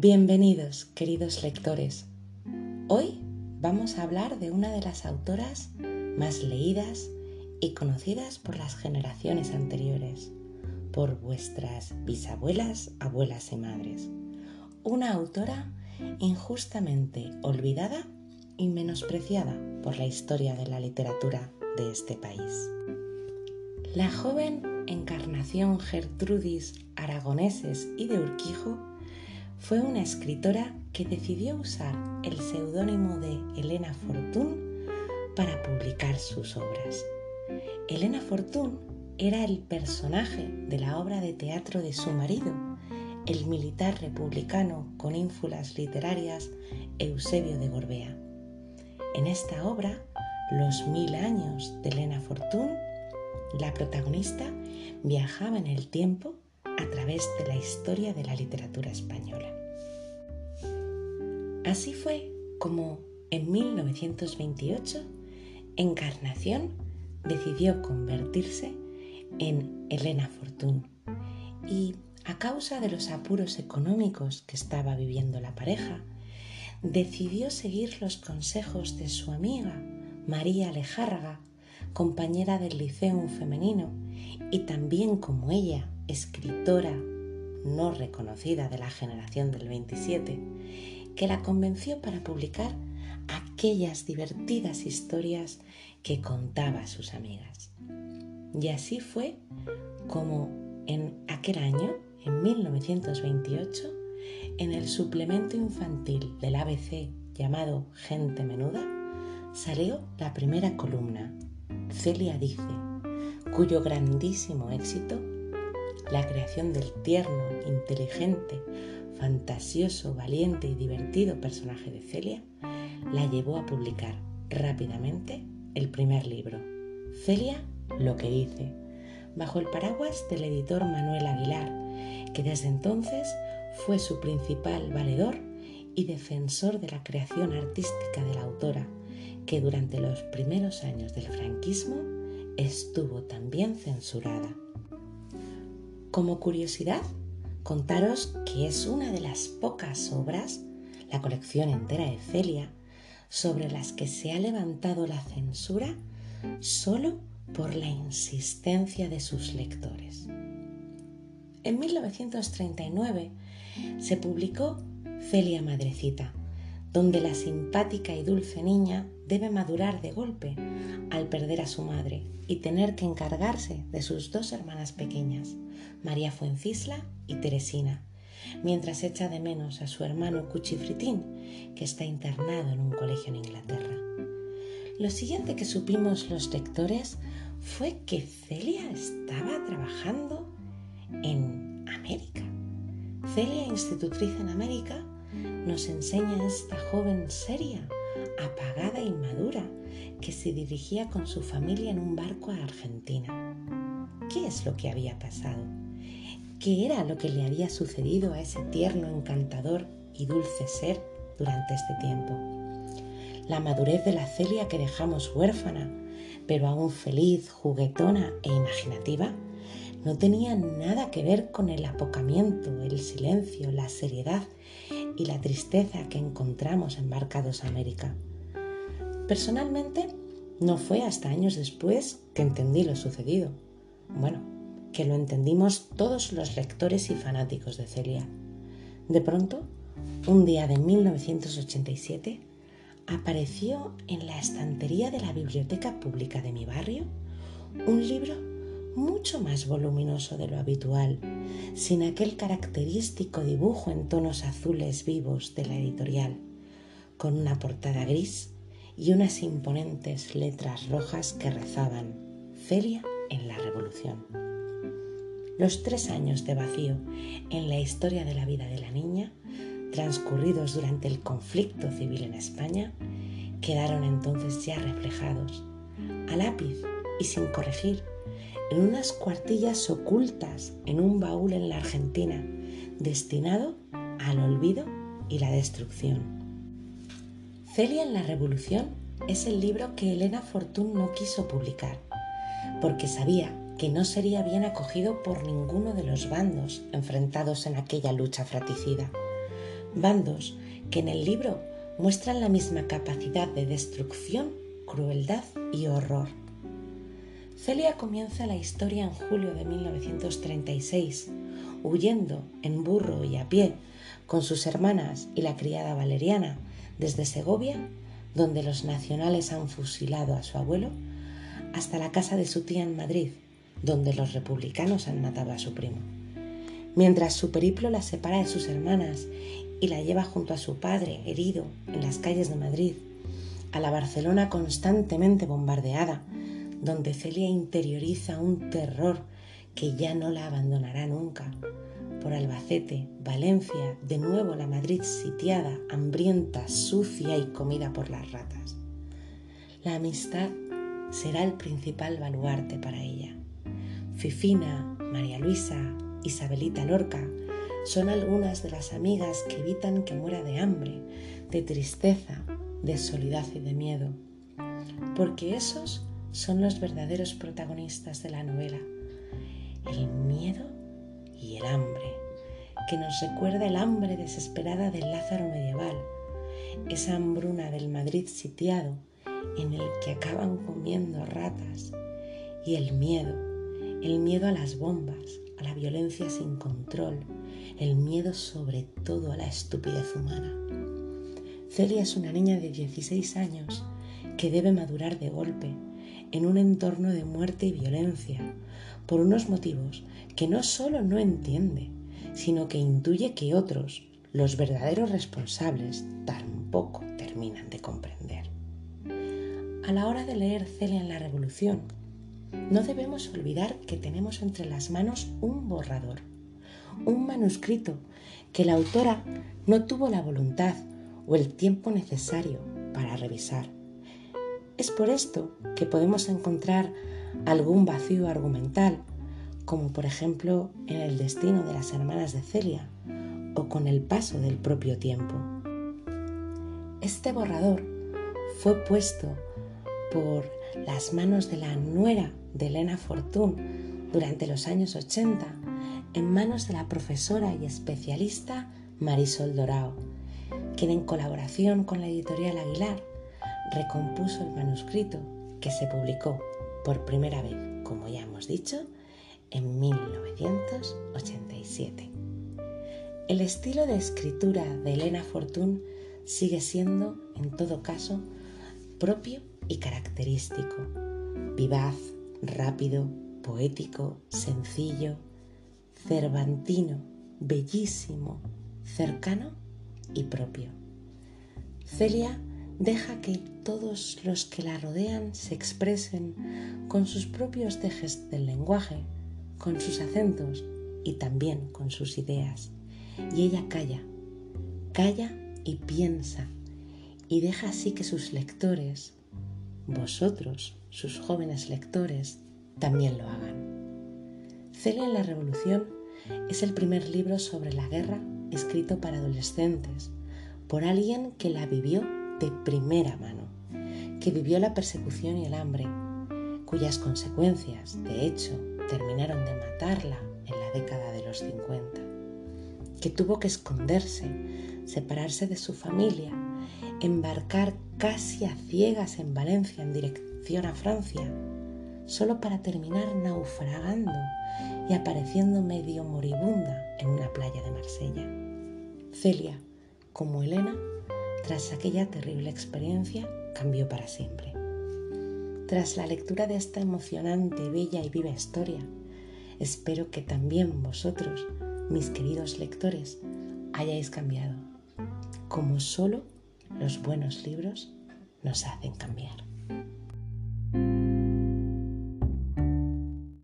Bienvenidos, queridos lectores. Hoy vamos a hablar de una de las autoras más leídas y conocidas por las generaciones anteriores, por vuestras bisabuelas, abuelas y madres. Una autora injustamente olvidada y menospreciada por la historia de la literatura de este país. La joven Encarnación Gertrudis Aragoneses y de Urquijo fue una escritora que decidió usar el seudónimo de Elena Fortún para publicar sus obras. Elena Fortún era el personaje de la obra de teatro de su marido, el militar republicano con ínfulas literarias Eusebio de Gorbea. En esta obra, Los mil años de Elena Fortún, la protagonista viajaba en el tiempo a través de la historia de la literatura española. Así fue como en 1928 Encarnación decidió convertirse en Elena Fortún. Y a causa de los apuros económicos que estaba viviendo la pareja, decidió seguir los consejos de su amiga María Alejárraga, compañera del Liceo Femenino y también como ella escritora no reconocida de la generación del 27, que la convenció para publicar aquellas divertidas historias que contaba a sus amigas. Y así fue como en aquel año, en 1928, en el suplemento infantil del ABC llamado Gente Menuda, salió la primera columna, Celia dice, cuyo grandísimo éxito la creación del tierno, inteligente, fantasioso, valiente y divertido personaje de Celia la llevó a publicar rápidamente el primer libro, Celia lo que dice, bajo el paraguas del editor Manuel Aguilar, que desde entonces fue su principal valedor y defensor de la creación artística de la autora, que durante los primeros años del franquismo estuvo también censurada. Como curiosidad, contaros que es una de las pocas obras, la colección entera de Celia, sobre las que se ha levantado la censura solo por la insistencia de sus lectores. En 1939 se publicó Celia Madrecita, donde la simpática y dulce niña debe madurar de golpe al perder a su madre y tener que encargarse de sus dos hermanas pequeñas, María Fuencisla y Teresina, mientras echa de menos a su hermano Cuchifritín, que está internado en un colegio en Inglaterra. Lo siguiente que supimos los lectores fue que Celia estaba trabajando en América. Celia, institutriz en América, nos enseña esta joven seria, apagada y madura, que se dirigía con su familia en un barco a Argentina. ¿Qué es lo que había pasado? ¿Qué era lo que le había sucedido a ese tierno, encantador y dulce ser durante este tiempo? La madurez de la Celia que dejamos huérfana, pero aún feliz, juguetona e imaginativa, no tenía nada que ver con el apocamiento, el silencio, la seriedad y la tristeza que encontramos embarcados a América. Personalmente, no fue hasta años después que entendí lo sucedido. Bueno, que lo entendimos todos los lectores y fanáticos de Celia. De pronto, un día de 1987, apareció en la estantería de la biblioteca pública de mi barrio un libro mucho más voluminoso de lo habitual, sin aquel característico dibujo en tonos azules vivos de la editorial, con una portada gris y unas imponentes letras rojas que rezaban Celia en la Revolución. Los tres años de vacío en la historia de la vida de la niña, transcurridos durante el conflicto civil en España, quedaron entonces ya reflejados, a lápiz y sin corregir, en unas cuartillas ocultas en un baúl en la Argentina, destinado al olvido y la destrucción. Celia en la Revolución es el libro que Elena Fortún no quiso publicar, porque sabía que no sería bien acogido por ninguno de los bandos enfrentados en aquella lucha fratricida. bandos que en el libro muestran la misma capacidad de destrucción, crueldad y horror. Celia comienza la historia en julio de 1936, huyendo en burro y a pie con sus hermanas y la criada Valeriana desde Segovia, donde los nacionales han fusilado a su abuelo, hasta la casa de su tía en Madrid, donde los republicanos han matado a su primo. Mientras su periplo la separa de sus hermanas y la lleva junto a su padre, herido, en las calles de Madrid, a la Barcelona constantemente bombardeada, donde Celia interioriza un terror que ya no la abandonará nunca. Por Albacete, Valencia, de nuevo la Madrid sitiada, hambrienta, sucia y comida por las ratas. La amistad será el principal baluarte para ella. Fifina, María Luisa, Isabelita Lorca son algunas de las amigas que evitan que muera de hambre, de tristeza, de soledad y de miedo. Porque esos son los verdaderos protagonistas de la novela. El miedo y el hambre, que nos recuerda el hambre desesperada del Lázaro medieval, esa hambruna del Madrid sitiado en el que acaban comiendo ratas, y el miedo, el miedo a las bombas, a la violencia sin control, el miedo sobre todo a la estupidez humana. Celia es una niña de 16 años que debe madurar de golpe en un entorno de muerte y violencia por unos motivos que no solo no entiende, sino que intuye que otros, los verdaderos responsables, tampoco terminan de comprender. A la hora de leer Celia en la Revolución, no debemos olvidar que tenemos entre las manos un borrador, un manuscrito que la autora no tuvo la voluntad o el tiempo necesario para revisar. Es por esto que podemos encontrar algún vacío argumental, como por ejemplo en el destino de las hermanas de Celia o con el paso del propio tiempo. Este borrador fue puesto por las manos de la nuera de Elena Fortún durante los años 80 en manos de la profesora y especialista Marisol Dorao, quien en colaboración con la editorial Aguilar recompuso el manuscrito que se publicó por primera vez, como ya hemos dicho, en 1987. El estilo de escritura de Elena Fortún sigue siendo, en todo caso, propio y característico, vivaz, rápido, poético, sencillo, cervantino, bellísimo, cercano y propio. Celia deja que todos los que la rodean se expresen con sus propios dejes del lenguaje, con sus acentos y también con sus ideas. Y ella calla, calla y piensa, y deja así que sus lectores, vosotros, sus jóvenes lectores, también lo hagan. Celia en la Revolución es el primer libro sobre la guerra escrito para adolescentes, por alguien que la vivió de primera mano, que vivió la persecución y el hambre, cuyas consecuencias, de hecho, terminaron de matarla en la década de los 50, que tuvo que esconderse, separarse de su familia, embarcar casi a ciegas en Valencia en dirección a Francia, solo para terminar naufragando y apareciendo medio moribunda en una playa de Marsella. Celia, como Elena, tras aquella terrible experiencia, cambió para siempre. Tras la lectura de esta emocionante, bella y viva historia, espero que también vosotros, mis queridos lectores, hayáis cambiado, como solo los buenos libros nos hacen cambiar.